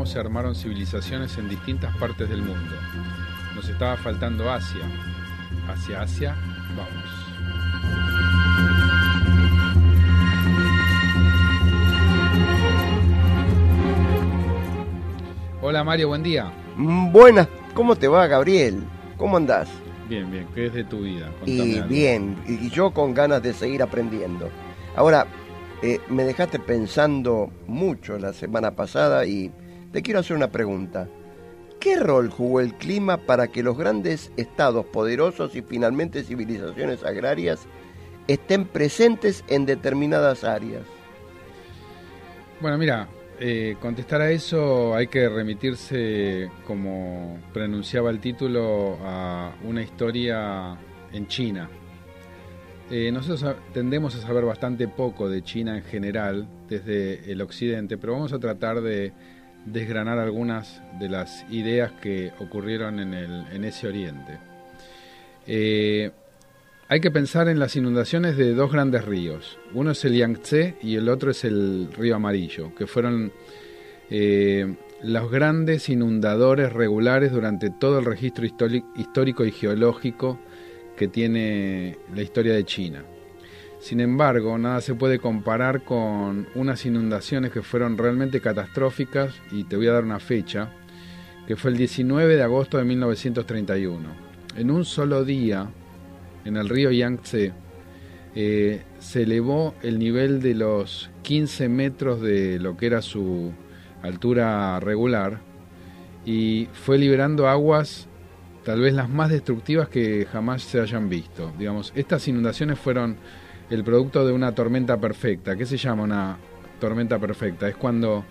Cómo se armaron civilizaciones en distintas partes del mundo. Nos estaba faltando Asia. Hacia Asia, vamos. Hola Mario, buen día. Mm, buenas, ¿cómo te va Gabriel? ¿Cómo andás? Bien, bien, ¿qué es de tu vida? y bien, y yo con ganas de seguir aprendiendo. Ahora, eh, me dejaste pensando mucho la semana pasada y te quiero hacer una pregunta. ¿Qué rol jugó el clima para que los grandes estados poderosos y finalmente civilizaciones agrarias estén presentes en determinadas áreas? Bueno, mira, eh, contestar a eso hay que remitirse, como pronunciaba el título, a una historia en China, eh, nosotros tendemos a saber bastante poco de China en general desde el occidente, pero vamos a tratar de desgranar algunas de las ideas que ocurrieron en, el, en ese oriente. Eh, hay que pensar en las inundaciones de dos grandes ríos. Uno es el Yangtze y el otro es el río Amarillo, que fueron eh, los grandes inundadores regulares durante todo el registro histórico y geológico que tiene la historia de China. Sin embargo, nada se puede comparar con unas inundaciones que fueron realmente catastróficas y te voy a dar una fecha, que fue el 19 de agosto de 1931. En un solo día, en el río Yangtze, eh, se elevó el nivel de los 15 metros de lo que era su altura regular y fue liberando aguas tal vez las más destructivas que jamás se hayan visto. Digamos, estas inundaciones fueron el producto de una tormenta perfecta. ¿Qué se llama una tormenta perfecta? Es cuando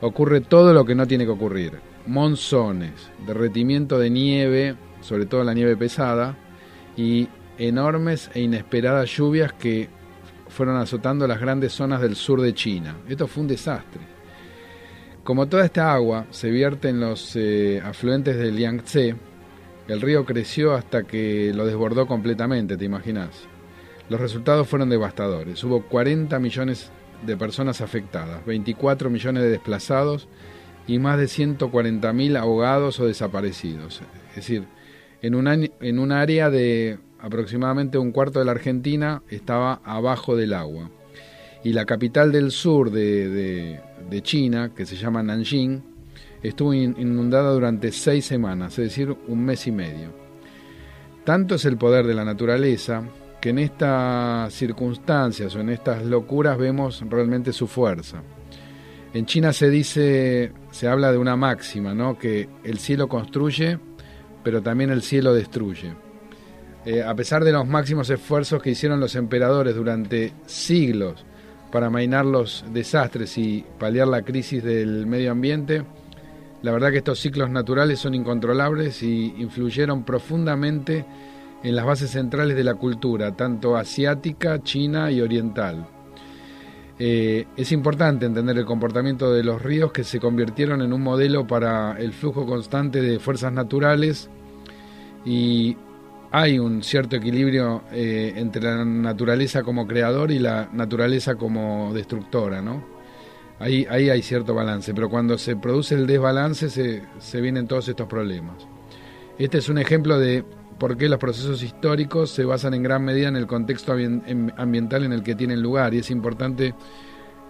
ocurre todo lo que no tiene que ocurrir. Monzones, derretimiento de nieve, sobre todo la nieve pesada, y enormes e inesperadas lluvias que fueron azotando las grandes zonas del sur de China. Esto fue un desastre. Como toda esta agua se vierte en los eh, afluentes del Yangtze, el río creció hasta que lo desbordó completamente, ¿te imaginas? Los resultados fueron devastadores. Hubo 40 millones de personas afectadas, 24 millones de desplazados y más de 140.000 ahogados o desaparecidos. Es decir, en un, área de aproximadamente un cuarto de la Argentina estaba abajo del agua. Y la capital del sur de, de China, que se llama Nanjing, estuvo inundada durante seis semanas, es decir, un mes y medio. Tanto es el poder de la naturaleza que en estas circunstancias o en estas locuras vemos realmente su fuerza. En China se dice, se habla de una máxima, ¿no? que el cielo construye, pero también el cielo destruye. Eh, a pesar de los máximos esfuerzos que hicieron los emperadores durante siglos para amainar los desastres y paliar la crisis del medio ambiente, la verdad que estos ciclos naturales son incontrolables y influyeron profundamente en las bases centrales de la cultura, tanto asiática, china y oriental. Eh, es importante entender el comportamiento de los ríos que se convirtieron en un modelo para el flujo constante de fuerzas naturales y hay un cierto equilibrio eh, entre la naturaleza como creador y la naturaleza como destructora, ¿no? Ahí, ahí hay cierto balance, pero cuando se produce el desbalance se, se vienen todos estos problemas. Este es un ejemplo de por qué los procesos históricos se basan en gran medida en el contexto ambiental en el que tienen lugar y es importante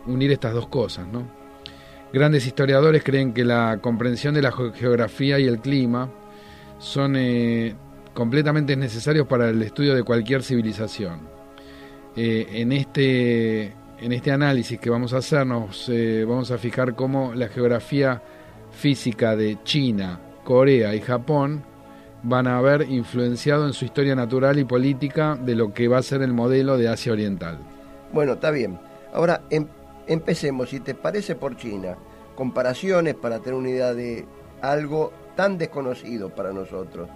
unir estas dos cosas. Grandes historiadores creen que la comprensión de la geografía y el clima son eh, completamente necesarios para el estudio de cualquier civilización. Eh, en este en este análisis que vamos a hacernos, eh, vamos a fijar cómo la geografía física de China, Corea y Japón van a haber influenciado en su historia natural y política de lo que va a ser el modelo de Asia Oriental. Bueno, está bien. Ahora em, empecemos, si te parece, por China. Comparaciones para tener una idea de algo tan desconocido para nosotros.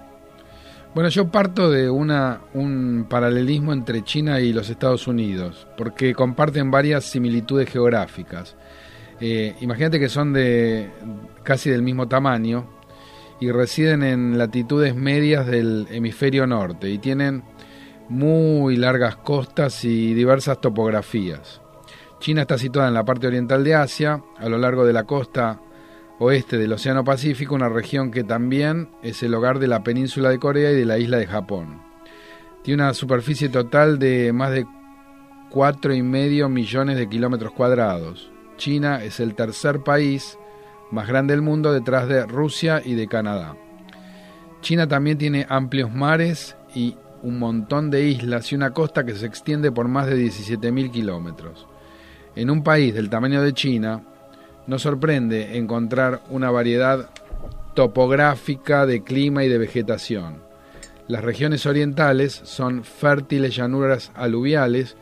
Bueno, yo parto de una, un paralelismo entre China y los Estados Unidos, porque comparten varias similitudes geográficas. Eh, imagínate que son de casi del mismo tamaño y residen en latitudes medias del hemisferio norte y tienen muy largas costas y diversas topografías. China está situada en la parte oriental de Asia, a lo largo de la costa oeste del Océano Pacífico, una región que también es el hogar de la península de Corea y de la isla de Japón. Tiene una superficie total de más de 4,5 millones de kilómetros cuadrados. China es el tercer país más grande del mundo detrás de Rusia y de Canadá. China también tiene amplios mares y un montón de islas y una costa que se extiende por más de 17.000 kilómetros. En un país del tamaño de China, no sorprende encontrar una variedad topográfica de clima y de vegetación. Las regiones orientales son fértiles llanuras aluviales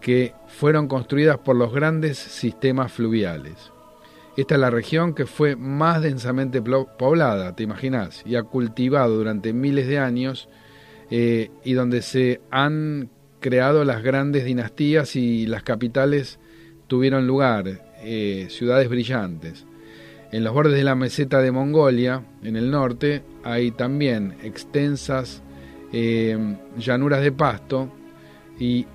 que fueron construidas por los grandes sistemas fluviales. Esta es la región que fue más densamente poblada, te imaginas, y ha cultivado durante miles de años eh, y donde se han creado las grandes dinastías y las capitales tuvieron lugar. Eh, ciudades brillantes. En los bordes de la meseta de Mongolia, en el norte, hay también extensas eh, llanuras de pasto y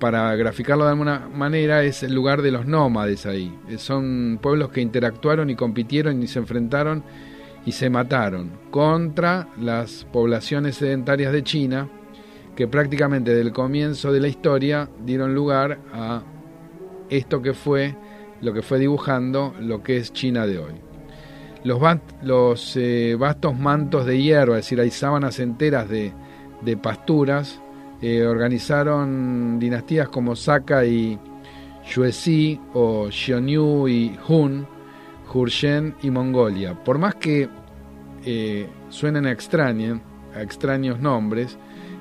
para graficarlo de alguna manera es el lugar de los nómades ahí. Son pueblos que interactuaron y compitieron y se enfrentaron y se mataron contra las poblaciones sedentarias de China que prácticamente desde el comienzo de la historia dieron lugar a esto que fue lo que fue dibujando lo que es China de hoy. Los, eh, vastos mantos de hierba, es decir, hay sábanas enteras de, pasturas, eh, organizaron dinastías como Saka y Yuezhi o Xiongnu y Hun, Jurchen y Mongolia. Por más que eh, suenen a, a extraños nombres,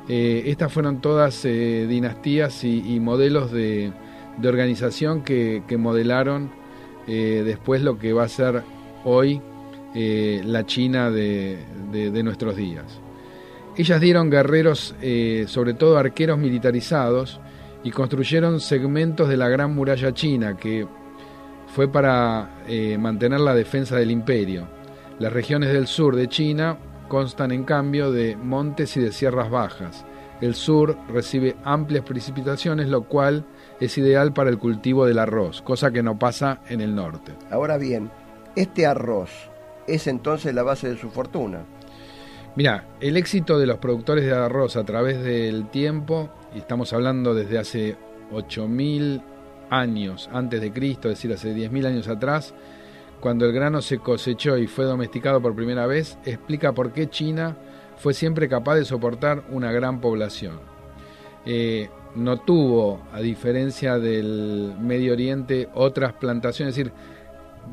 estas fueron todas dinastías y modelos de, de organización que, modelaron eh, después lo que va a ser hoy eh, la China de, nuestros días. Ellas dieron guerreros, eh, sobre todo arqueros militarizados, y construyeron segmentos de la Gran Muralla China, que fue para mantener la defensa del imperio. Las regiones del sur de China constan en cambio de montes y de sierras bajas. El sur recibe amplias precipitaciones, lo cual es ideal para el cultivo del arroz, cosa que no pasa en el norte. Ahora bien, este arroz es entonces la base de su fortuna. Mira, el éxito de los productores de arroz a través del tiempo, y estamos hablando desde hace 8.000 años antes de Cristo, es decir, hace 10.000 años atrás, cuando el grano se cosechó y fue domesticado por primera vez, explica por qué China fue siempre capaz de soportar una gran población. Eh, no tuvo, a diferencia del Medio Oriente, otras plantaciones. Es decir,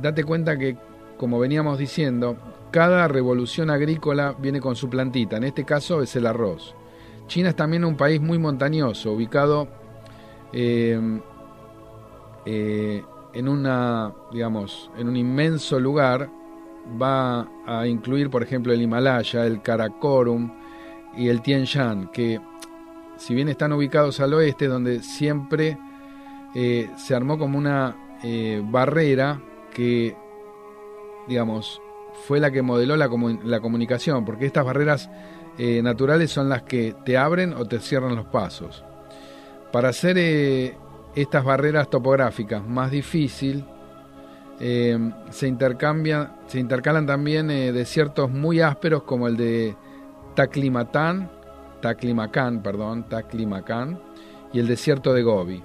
date cuenta que, como veníamos diciendo, cada revolución agrícola viene con su plantita, en este caso es el arroz. China es también un país muy montañoso, ubicado eh, eh, en una, digamos, en un inmenso lugar. Va a incluir, por ejemplo, el Himalaya, el Karakorum y el Tien Shan, que si bien están ubicados al oeste, donde siempre eh, se armó como una barrera que, digamos, fue la que modeló la, la comunicación, porque estas barreras eh, naturales son las que te abren o te cierran los pasos. Para hacer estas barreras topográficas más difícil, se, intercambian, se intercalan también desiertos muy ásperos como el de Taclimatán Taclimacán, perdón, Taclimacán y el desierto de Gobi.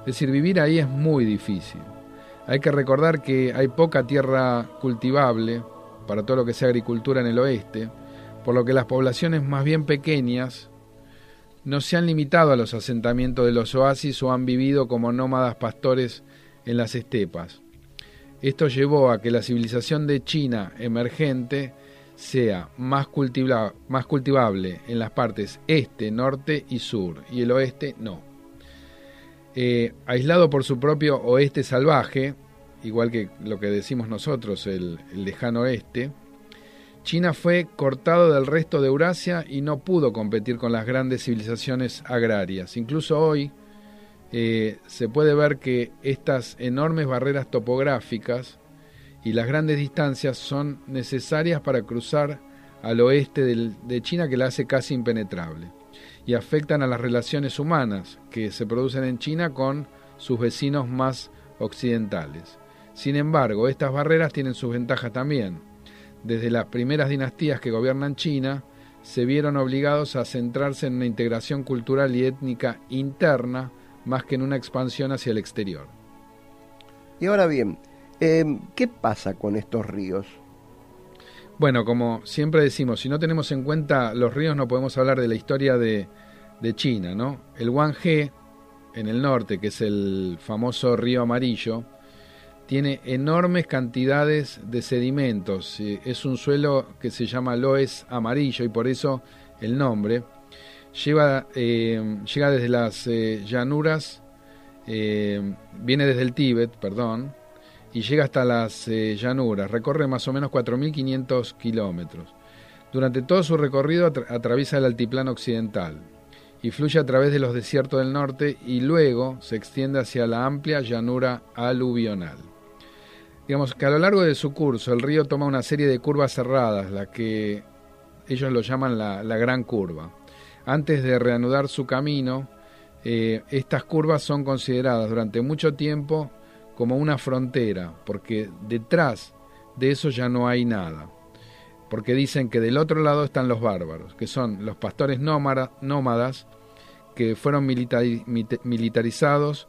Es decir, vivir ahí es muy difícil. Hay que recordar que hay poca tierra cultivable para todo lo que sea agricultura en el oeste, por lo que las poblaciones más bien pequeñas no se han limitado a los asentamientos de los oasis o han vivido como nómadas pastores en las estepas. Esto llevó a que la civilización de China emergente sea más, más cultivable en las partes este, norte y sur, y el oeste no. Eh, aislado por su propio oeste salvaje, igual que lo que decimos nosotros, el, lejano oeste, China fue cortado del resto de Eurasia y no pudo competir con las grandes civilizaciones agrarias. Incluso hoy eh, se puede ver que estas enormes barreras topográficas y las grandes distancias son necesarias para cruzar al oeste de China que la hace casi impenetrable y afectan a las relaciones humanas que se producen en China con sus vecinos más occidentales. Sin embargo, estas barreras tienen sus ventajas también. Desde las primeras dinastías que gobiernan China, se vieron obligados a centrarse en una integración cultural y étnica interna más que en una expansión hacia el exterior. Y ahora bien, eh, ¿qué pasa con estos ríos? Bueno, como siempre decimos, si no tenemos en cuenta los ríos no podemos hablar de la historia de, China, ¿no? El Wanghe, en el norte, que es el famoso río amarillo, tiene enormes cantidades de sedimentos. Es un suelo que se llama loes amarillo y por eso el nombre. Lleva, eh, llega desde las eh, llanuras, eh, viene desde el Tíbet, perdón, y llega hasta las eh, llanuras. Recorre más o menos 4.500 kilómetros. Durante todo su recorrido atraviesa el altiplano occidental y fluye a través de los desiertos del norte y luego se extiende hacia la amplia llanura aluvional. Digamos que a lo largo de su curso el río toma una serie de curvas cerradas, la que ellos lo llaman la, gran curva. Antes de reanudar su camino, eh, estas curvas son consideradas durante mucho tiempo como una frontera, porque detrás de eso ya no hay nada. Porque dicen que del otro lado están los bárbaros, que son los pastores nómadas que fueron militarizados,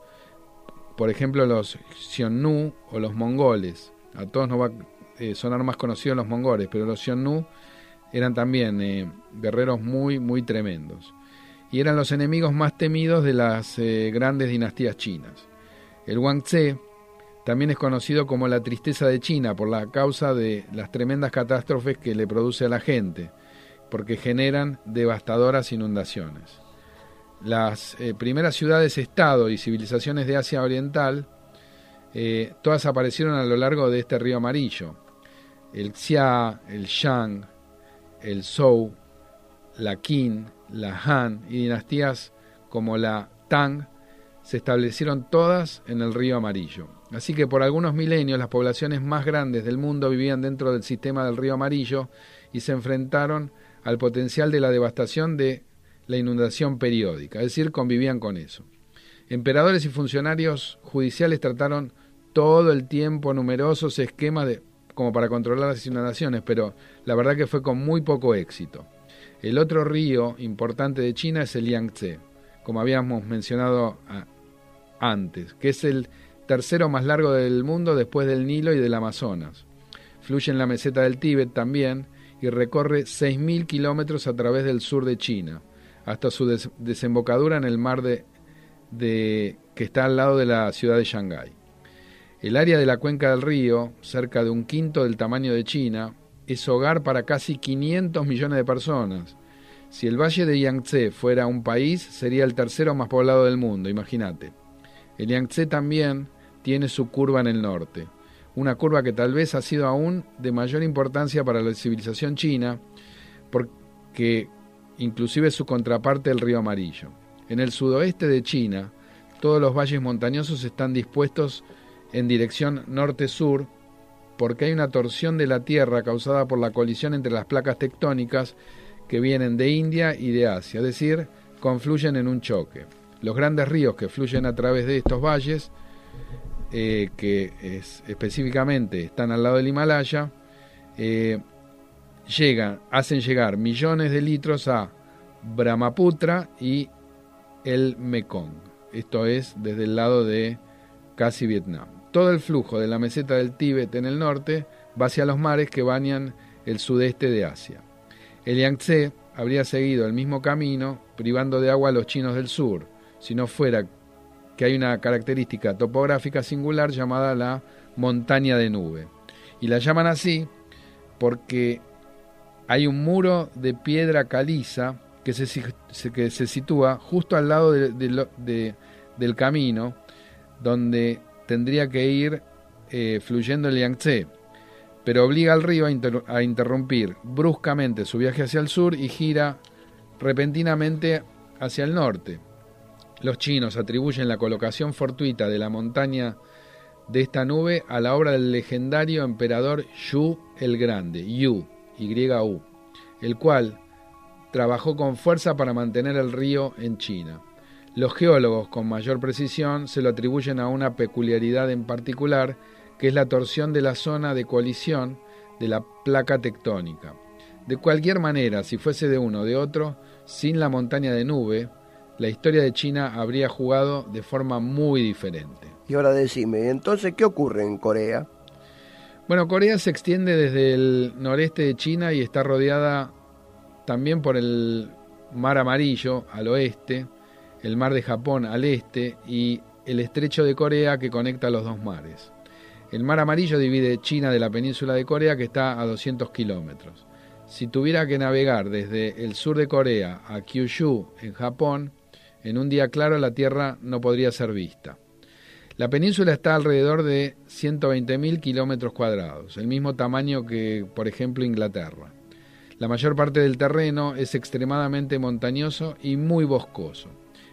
por ejemplo los Xiongnu o los mongoles. A todos nos va a eh, sonar más conocidos los mongoles, pero los Xiongnu eran también eh, guerreros muy, muy tremendos. Y eran los enemigos más temidos de las eh, grandes dinastías chinas. El Wangtse, también es conocido como la tristeza de China por la causa de las tremendas catástrofes que le produce a la gente, porque generan devastadoras inundaciones. Las eh, primeras ciudades-estado y civilizaciones de Asia Oriental, eh, todas aparecieron a lo largo de este río amarillo. El Xia, el Shang, el Zhou, la Qin, la Han y dinastías como la Tang se establecieron todas en el río amarillo. Así que por algunos milenios las poblaciones más grandes del mundo vivían dentro del sistema del río amarillo y se enfrentaron al potencial de la devastación de la inundación periódica, es decir, convivían con eso. Emperadores y funcionarios judiciales trataron todo el tiempo numerosos esquemas de, como para controlar las inundaciones, pero la verdad que fue con muy poco éxito. El otro río importante de China es el Yangtze, como habíamos mencionado antes, que es el tercero más largo del mundo después del Nilo y del Amazonas. Fluye en la meseta del Tíbet también y recorre 6.000 kilómetros a través del sur de China, hasta su desembocadura en el mar de, que está al lado de la ciudad de Shanghái. El área de la cuenca del río, cerca de un quinto del tamaño de China, es hogar para casi 500 millones de personas. Si el valle de Yangtze fuera un país, sería el tercero más poblado del mundo, imagínate. El Yangtze también tiene su curva en el norte, una curva que tal vez ha sido aún de mayor importancia para la civilización china, porque inclusive su contraparte el río Amarillo. En el sudoeste de China, todos los valles montañosos están dispuestos en dirección norte-sur porque hay una torsión de la Tierra causada por la colisión entre las placas tectónicas que vienen de India y de Asia, es decir, confluyen en un choque. Los grandes ríos que fluyen a través de estos valles eh, que es, específicamente están al lado del Himalaya, eh, llegan, hacen llegar millones de litros a Brahmaputra y el Mekong. Esto es desde el lado de casi Vietnam. Todo el flujo de la meseta del Tíbet en el norte va hacia los mares que bañan el sudeste de Asia. El Yangtze habría seguido el mismo camino, privando de agua a los chinos del sur, si no fuera que hay una característica topográfica singular llamada la montaña de nube. Y la llaman así porque hay un muro de piedra caliza que se, que se sitúa justo al lado del camino donde tendría que ir eh, fluyendo el Yangtze, pero obliga al río a, a interrumpir bruscamente su viaje hacia el sur y gira repentinamente hacia el norte. Los chinos atribuyen la colocación fortuita de la montaña de esta nube a la obra del legendario emperador Yu el Grande, Yu, Y-U, el cual trabajó con fuerza para mantener el río en China. Los geólogos con mayor precisión se lo atribuyen a una peculiaridad en particular, que es la torsión de la zona de colisión de la placa tectónica. De cualquier manera, si fuese de uno o de otro, sin la montaña de nube, la historia de China habría jugado de forma muy diferente. Y ahora decime, entonces, ¿qué ocurre en Corea? Bueno, Corea se extiende desde el noreste de China y está rodeada también por el Mar Amarillo al oeste, el Mar de Japón al este y el Estrecho de Corea que conecta los dos mares. El Mar Amarillo divide China de la península de Corea que está a 200 kilómetros. Si tuviera que navegar desde el sur de Corea a Kyushu, en Japón, en un día claro la Tierra no podría ser vista. La península está alrededor de 120.000 kilómetros cuadrados, el mismo tamaño que, por ejemplo, Inglaterra. La mayor parte del terreno es extremadamente montañoso y muy boscoso.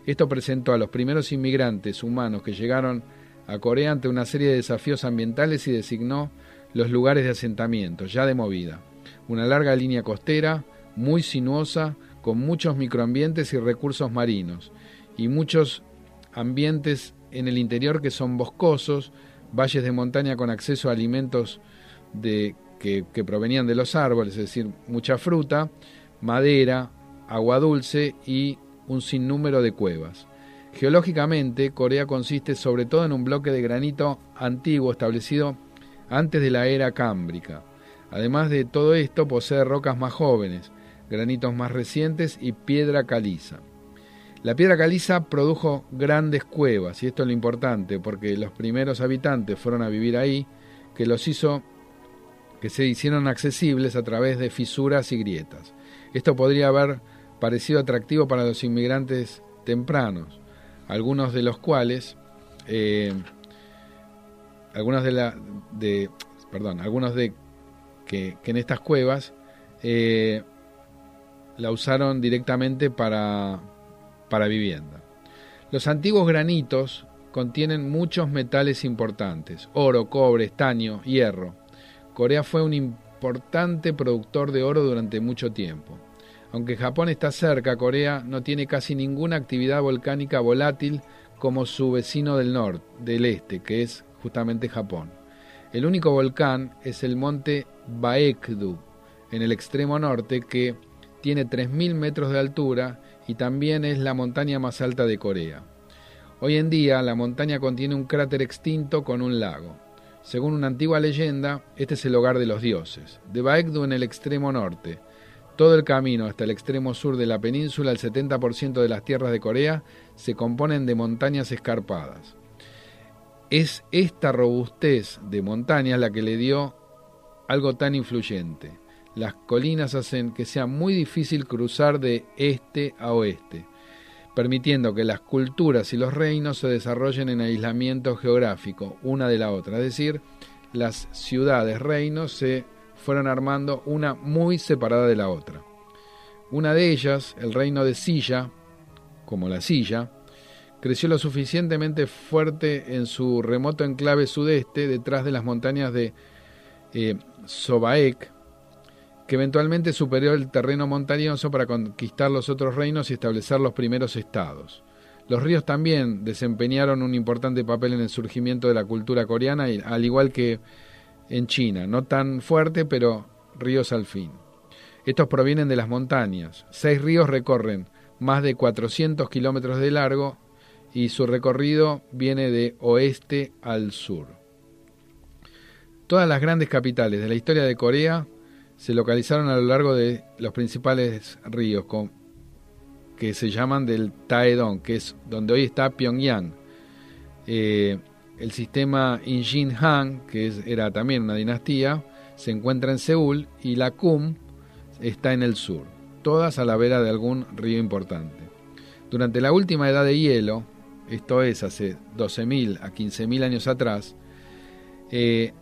Esto presentó a los primeros inmigrantes humanos que llegaron a Corea ante una serie de desafíos ambientales y designó los lugares de asentamiento, ya de movida una larga línea costera, muy sinuosa, con muchos microambientes y recursos marinos, y muchos ambientes en el interior que son boscosos, valles de montaña con acceso a alimentos de, que, que provenían de los árboles, es decir, mucha fruta, madera, agua dulce y un sinnúmero de cuevas. Geológicamente, Corea consiste sobre todo en un bloque de granito antiguo establecido antes de la era cámbrica. Además de todo esto, posee rocas más jóvenes, granitos más recientes y piedra caliza. La piedra caliza produjo grandes cuevas, y esto es lo importante, porque los primeros habitantes fueron a vivir ahí, que los hizo que se hicieron accesibles a través de fisuras y grietas. Esto podría haber parecido atractivo para los inmigrantes tempranos, algunos de los cuales, eh, algunos de la, de, perdón, algunos de que, en estas cuevas eh, la usaron directamente para, para vivienda. Los antiguos granitos contienen muchos metales importantes, oro, cobre, estaño, hierro. Corea fue un importante productor de oro durante mucho tiempo. Aunque Japón está cerca, Corea no tiene casi ninguna actividad volcánica volátil como su vecino del norte, del este, que es justamente Japón. El único volcán es el monte Baekdu, en el extremo norte, que tiene 3.000 metros de altura y también es la montaña más alta de Corea. Hoy en día la montaña contiene un cráter extinto con un lago. Según una antigua leyenda, este es el hogar de los dioses. De Baekdu en el extremo norte, todo el camino hasta el extremo sur de la península, el 70% de las tierras de Corea se componen de montañas escarpadas. Es esta robustez de montañas la que le dio algo tan influyente. Las colinas hacen que sea muy difícil cruzar de este a oeste, permitiendo que las culturas y los reinos se desarrollen en aislamiento geográfico una de la otra, es decir, las ciudades reinos se fueron armando una muy separada de la otra. Una de ellas, el reino de Silla, como la Silla, creció lo suficientemente fuerte en su remoto enclave sudeste, detrás de las montañas de eh, Sobaek, que eventualmente superó el terreno montañoso para conquistar los otros reinos y establecer los primeros estados. Los ríos también desempeñaron un importante papel en el surgimiento de la cultura coreana, al igual que en China, no tan fuerte, pero ríos al fin. Estos provienen de las montañas. Seis ríos recorren más de 400 kilómetros de largo y su recorrido viene de oeste al sur. Todas las grandes capitales de la historia de Corea se localizaron a lo largo de los principales ríos, que se llaman del Taedong, que es donde hoy está Pyongyang. Eh, el sistema Injin Han, que era también una dinastía, se encuentra en Seúl y la Kum está en el sur, todas a la vera de algún río importante. Durante la última edad de hielo, esto es hace 12.000 a 15.000 años atrás, eh,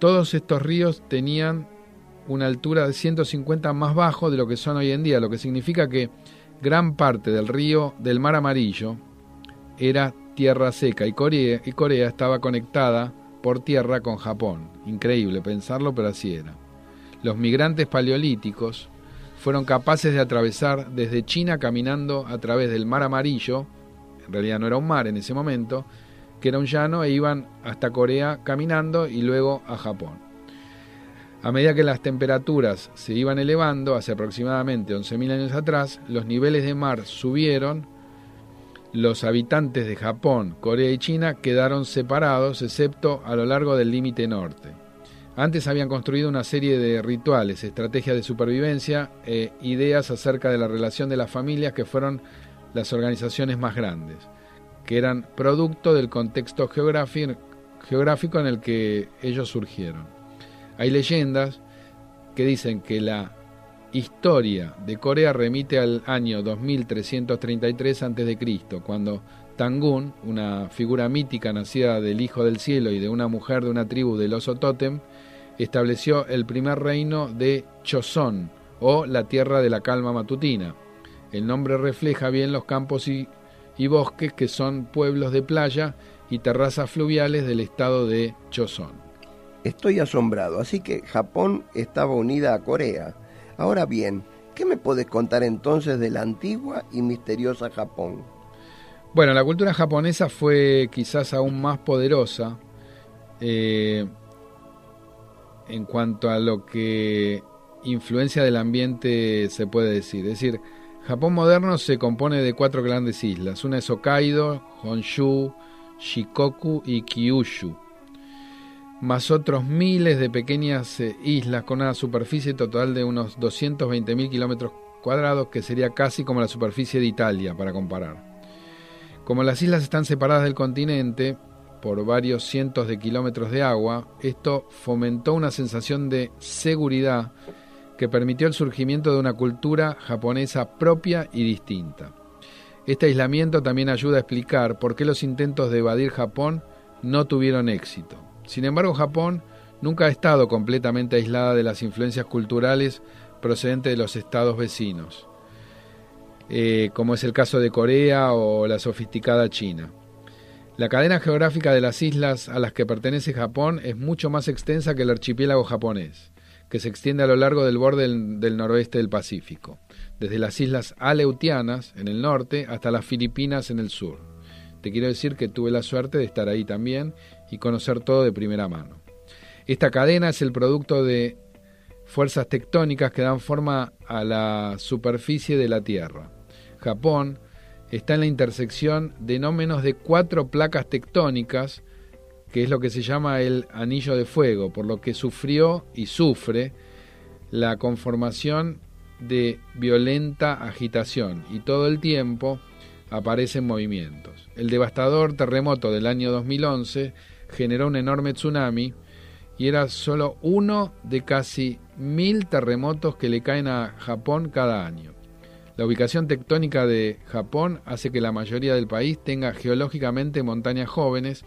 todos estos ríos tenían una altura de 150 más bajo de lo que son hoy en día, lo que significa que gran parte del río del Mar Amarillo era tierra seca y Corea, y Corea estaba conectada por tierra con Japón. Increíble pensarlo, pero así era. Los migrantes paleolíticos fueron capaces de atravesar desde China caminando a través del Mar Amarillo, en realidad no era un mar en ese momento, que era un llano, e iban hasta Corea caminando y luego a Japón. A medida que las temperaturas se iban elevando, hace aproximadamente 11.000 años atrás, los niveles de mar subieron, los habitantes de Japón, Corea y China quedaron separados, excepto a lo largo del límite norte. Antes habían construido una serie de rituales, estrategias de supervivencia e ideas acerca de la relación de las familias que fueron las organizaciones más grandes, que eran producto del contexto geográfico en el que ellos surgieron. Hay leyendas que dicen que la historia de Corea remite al año 2333 a.C., cuando Tangun, una figura mítica nacida del Hijo del Cielo y de una mujer de una tribu del oso Totem, estableció el primer reino de Choson, o la tierra de la calma matutina. El nombre refleja bien los campos y, bosques que son pueblos de playa y terrazas fluviales del estado de Choson. Estoy asombrado, así que Japón estaba unida a Corea. Ahora bien, ¿qué me puedes contar entonces de la antigua y misteriosa Japón? Bueno, la cultura japonesa fue quizás aún más poderosa eh, en cuanto a lo que influencia del ambiente se puede decir. Es decir, Japón moderno se compone de cuatro grandes islas. Una es Hokkaido, Honshu, Shikoku y Kyushu más otros miles de pequeñas eh, islas con una superficie total de unos 220.000 kilómetros cuadrados, que sería casi como la superficie de Italia, para comparar. Como las islas están separadas del continente por varios cientos de kilómetros de agua, esto fomentó una sensación de seguridad que permitió el surgimiento de una cultura japonesa propia y distinta. Este aislamiento también ayuda a explicar por qué los intentos de evadir Japón no tuvieron éxito. Sin embargo, Japón nunca ha estado completamente aislada de las influencias culturales procedentes de los estados vecinos, eh, como es el caso de Corea o la sofisticada China. La cadena geográfica de las islas a las que pertenece Japón es mucho más extensa que el archipiélago japonés, que se extiende a lo largo del borde del, del noroeste del Pacífico, desde las islas Aleutianas en el norte hasta las Filipinas en el sur. Te quiero decir que tuve la suerte de estar ahí también y conocer todo de primera mano. Esta cadena es el producto de fuerzas tectónicas que dan forma a la superficie de la Tierra. Japón está en la intersección de no menos de cuatro placas tectónicas, que es lo que se llama el anillo de fuego, por lo que sufrió y sufre la conformación de violenta agitación y todo el tiempo aparecen movimientos. El devastador terremoto del año 2011 generó un enorme tsunami y era solo uno de casi mil terremotos que le caen a Japón cada año. La ubicación tectónica de Japón hace que la mayoría del país tenga geológicamente montañas jóvenes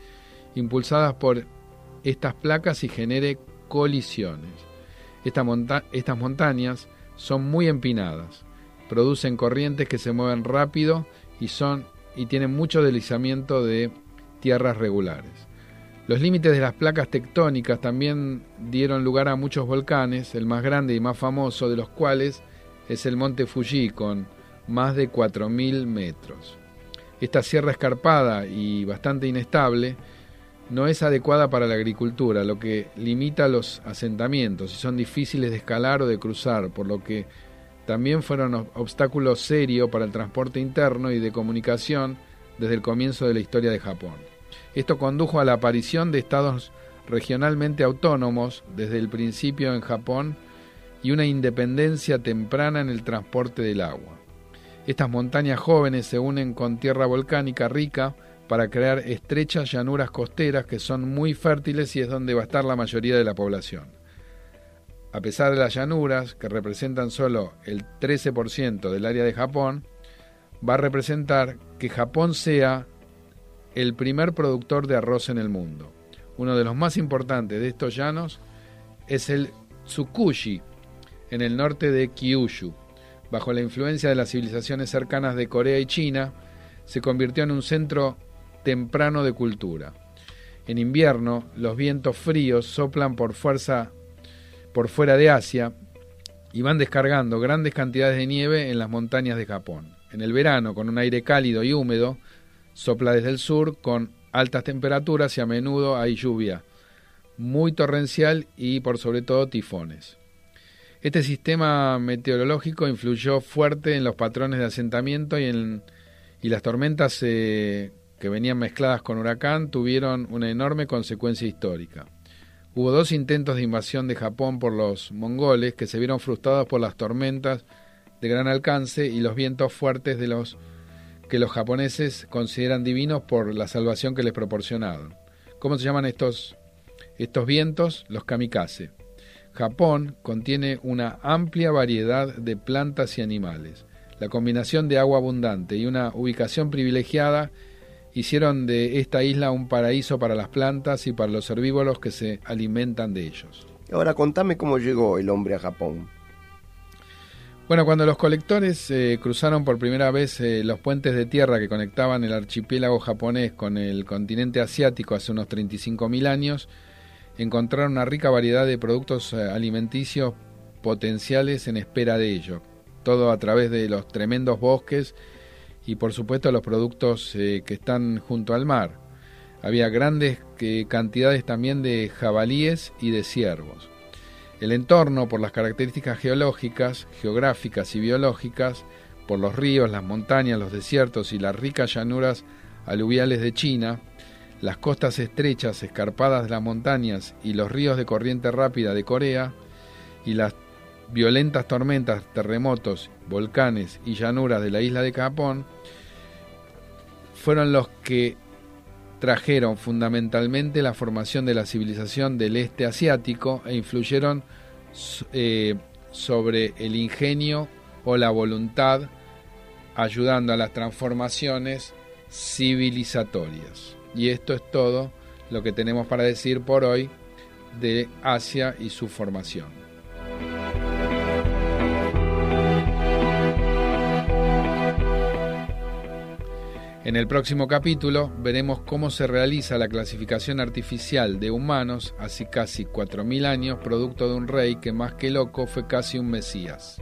impulsadas por estas placas y genere colisiones. estas montañas son muy empinadas, producen corrientes que se mueven rápido y son y tienen mucho deslizamiento de tierras regulares. Los límites de las placas tectónicas también dieron lugar a muchos volcanes, el más grande y más famoso de los cuales es el monte Fuji con más de 4.000 metros. Esta sierra escarpada y bastante inestable no es adecuada para la agricultura, lo que limita los asentamientos y son difíciles de escalar o de cruzar, por lo que también fueron obstáculos serios para el transporte interno y de comunicación desde el comienzo de la historia de Japón. Esto condujo a la aparición de estados regionalmente autónomos desde el principio en Japón y una independencia temprana en el transporte del agua. Estas montañas jóvenes se unen con tierra volcánica rica para crear estrechas llanuras costeras que son muy fértiles y es donde va a estar la mayoría de la población. A pesar de las llanuras, que representan solo el 13% del área de Japón, va a representar que Japón sea el primer productor de arroz en el mundo. Uno de los más importantes de estos llanos es el Tsukushi, en el norte de Kyushu, bajo la influencia de las civilizaciones cercanas de Corea y China, se convirtió en un centro temprano de cultura. En invierno, los vientos fríos soplan por fuerza por fuera de Asia y van descargando grandes cantidades de nieve en las montañas de Japón. En el verano, con un aire cálido y húmedo, sopla desde el sur con altas temperaturas y a menudo hay lluvia, muy torrencial y por sobre todo tifones. Este sistema meteorológico influyó fuerte en los patrones de asentamiento y, en, y las tormentas eh, que venían mezcladas con huracán tuvieron una enorme consecuencia histórica. Hubo dos intentos de invasión de Japón por los mongoles que se vieron frustrados por las tormentas de gran alcance y los vientos fuertes de los que los japoneses consideran divinos por la salvación que les proporcionaron. ¿Cómo se llaman estos, estos vientos? Los kamikaze. Japón contiene una amplia variedad de plantas y animales. La combinación de agua abundante y una ubicación privilegiada hicieron de esta isla un paraíso para las plantas y para los herbívoros que se alimentan de ellos. Ahora contame cómo llegó el hombre a Japón. Bueno, cuando los colectores eh, cruzaron por primera vez eh, los puentes de tierra que conectaban el archipiélago japonés con el continente asiático hace unos 35.000 años, encontrar una rica variedad de productos eh, alimenticios potenciales en espera de ello. Todo a través de los tremendos bosques y por supuesto los productos que están junto al mar. Había grandes cantidades también de jabalíes y de ciervos. El entorno, por las características geológicas, geográficas y biológicas, por los ríos, las montañas, los desiertos y las ricas llanuras aluviales de China, las costas estrechas, escarpadas de las montañas y los ríos de corriente rápida de Corea, y las violentas tormentas, terremotos, volcanes y llanuras de la isla de Japón, fueron los que trajeron fundamentalmente la formación de la civilización del este asiático e influyeron eh, sobre el ingenio o la voluntad, ayudando a las transformaciones civilizatorias. Y esto es todo lo que tenemos para decir por hoy de Asia y su formación. En el próximo capítulo veremos cómo se realiza la clasificación artificial de humanos hace casi 4.000 años, producto de un rey que más que loco fue casi un mesías.